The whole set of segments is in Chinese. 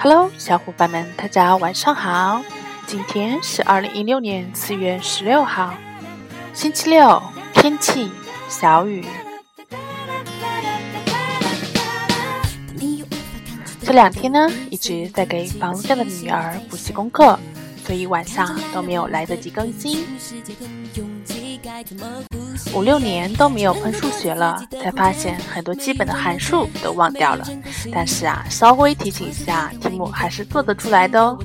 Hello，小伙伴们，大家晚上好。今天是二零一六年四月十六号，星期六，天气小雨。这两天呢，一直在给房下的女儿补习功课，所以晚上都没有来得及更新。五六年都没有碰数学了，才发现很多基本的函数都忘掉了。但是啊，稍微提醒一下，题目还是做得出来的哦。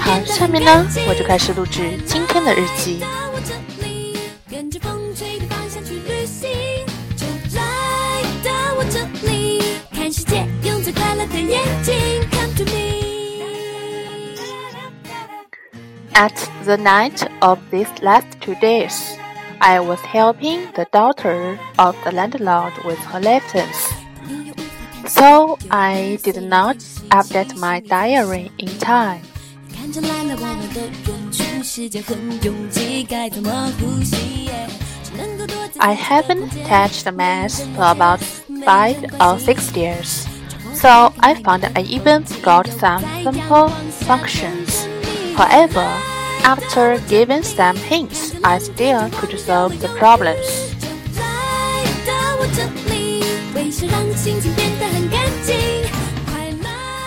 好，下面呢，我就开始录制今天的日记。At the night of these last two days, I was helping the daughter of the landlord with her lessons. So I did not update my diary in time. I haven't touched math for about five or six years, so I found I even got some simple functions. However, after giving some hints, I still could solve the problems.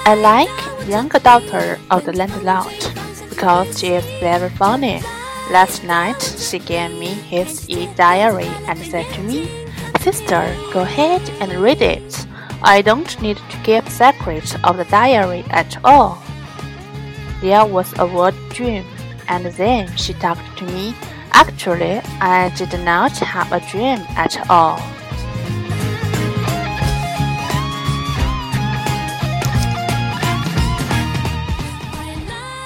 I like younger daughter of the landlord because she is very funny. Last night, she gave me his e-diary and said to me, Sister, go ahead and read it. I don't need to keep secrets of the diary at all. There was a word dream, and then she talked to me. Actually, I did not have a dream at all.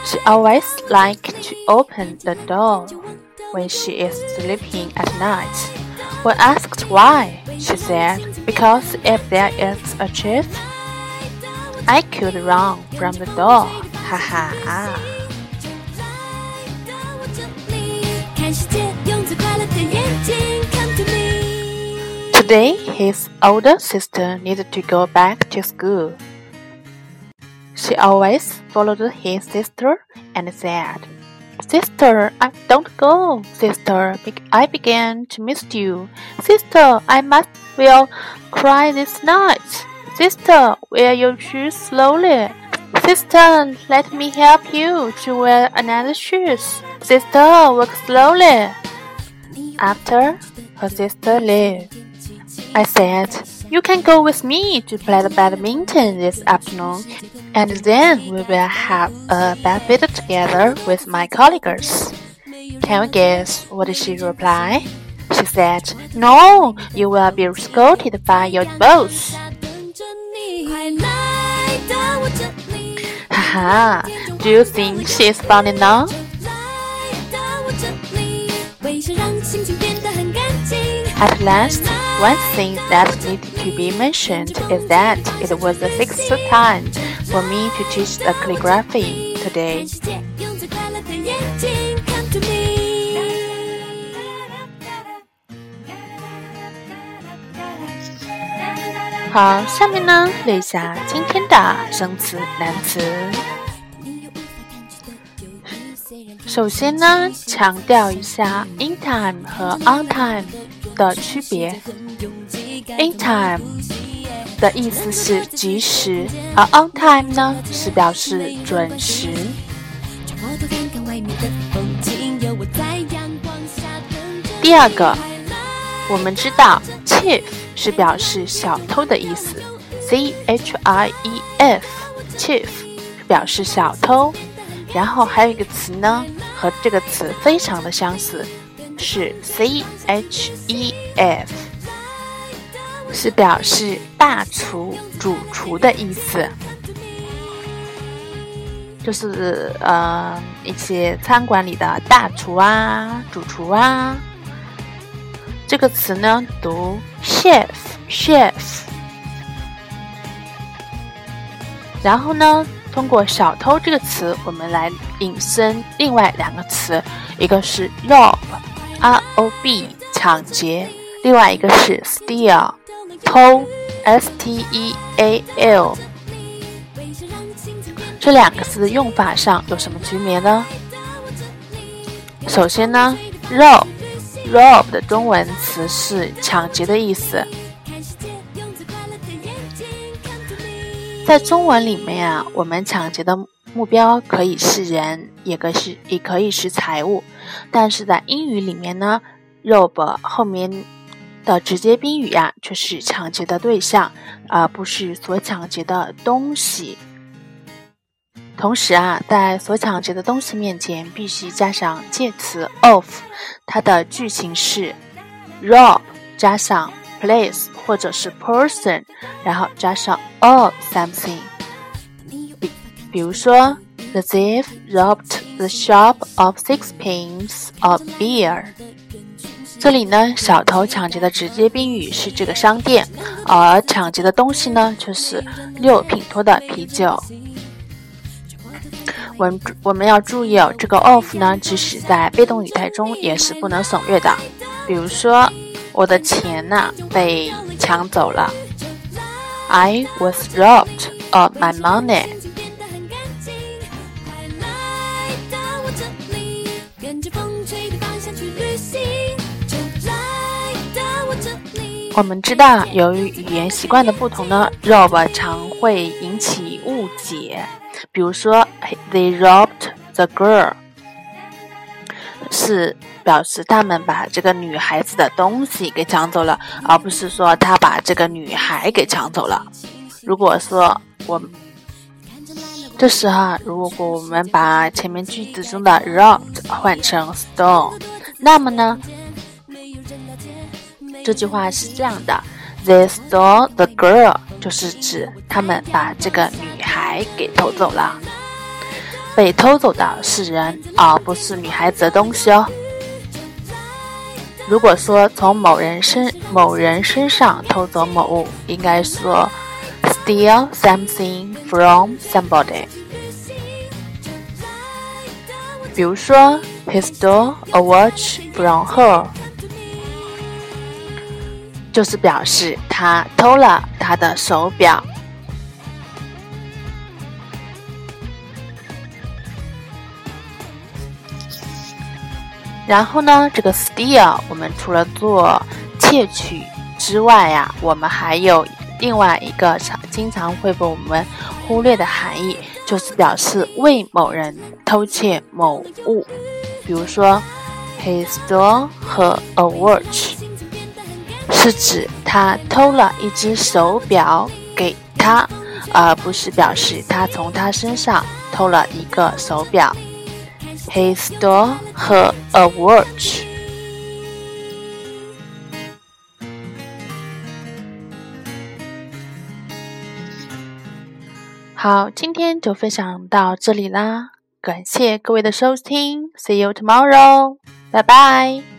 She always liked to open the door when she is sleeping at night. When asked why, she said, Because if there is a chief, I could run from the door. Ha ha ha. Today, his older sister needed to go back to school. She always followed his sister and said, Sister, I don't go. Sister, I began to miss you. Sister, I must will cry this night. Sister, wear your shoes slowly. Sister, let me help you to wear another shoes. Sister, walk slowly. After her sister left, I said, You can go with me to play the badminton this afternoon, and then we will have a badminton together with my colleagues. Can you guess what she replied? She said, No, you will be scolded by your boss. Haha, do you think she is funny now? At last, one thing that needed to be mentioned is that it was the sixth time for me to teach the calligraphy today. 好，下面呢，列一下今天的生词、单词。首先呢，强调一下 in time 和 on time 的区别。in time 的意思是及时，而 on time 呢是表示准时。第二个，我们知道 chief 是表示小偷的意思，c h i e f，chief 表示小偷。然后还有一个词呢，和这个词非常的相似，是 c h e f，是表示大厨、主厨的意思，就是呃一些餐馆里的大厨啊、主厨啊。这个词呢读 chef，chef。然后呢，通过“小偷”这个词，我们来引申另外两个词，一个是 rob，r o b，抢劫；另外一个是 steal，偷，s t e a l。这两个词的用法上有什么区别呢？首先呢 Rob 的中文词是抢劫的意思。在中文里面啊，我们抢劫的目标可以是人，也可是也可以是财物。但是在英语里面呢，rob 后面的直接宾语呀，却是抢劫的对象，而不是所抢劫的东西。同时啊，在所抢劫的东西面前，必须加上介词 of，它的句型是 rob 加上。place 或者是 person，然后加上 of something。比比如说，The thief robbed the shop of six pints of beer。这里呢，小偷抢劫的直接宾语是这个商店，而抢劫的东西呢，就是六品托的啤酒。我们我们要注意哦，这个 of 呢，即使在被动语态中也是不能省略的。比如说。我的钱呢被抢走了。I was robbed of my money。我们知道，由于语言习惯的不同呢，rob 常会引起误解。比如说，They robbed the girl，是。表示他们把这个女孩子的东西给抢走了，而不是说他把这个女孩给抢走了。如果说我这时候，如果我们把前面句子中的 robbed 换成 stole，那么呢，这句话是这样的：They stole the girl，就是指他们把这个女孩给偷走了。被偷走的是人，而不是女孩子的东西哦。如果说从某人身某人身上偷走某物，应该说 steal something from somebody。比如说，he stole a watch from her，就是表示他偷了她的手表。然后呢，这个 steal 我们除了做窃取之外呀，我们还有另外一个常经常会被我们忽略的含义，就是表示为某人偷窃某物。比如说，he stole 和 a watch，是指他偷了一只手表给他，而不是表示他从他身上偷了一个手表。He stole her a watch. 好，今天就分享到这里啦，感谢各位的收听，See you tomorrow，拜拜。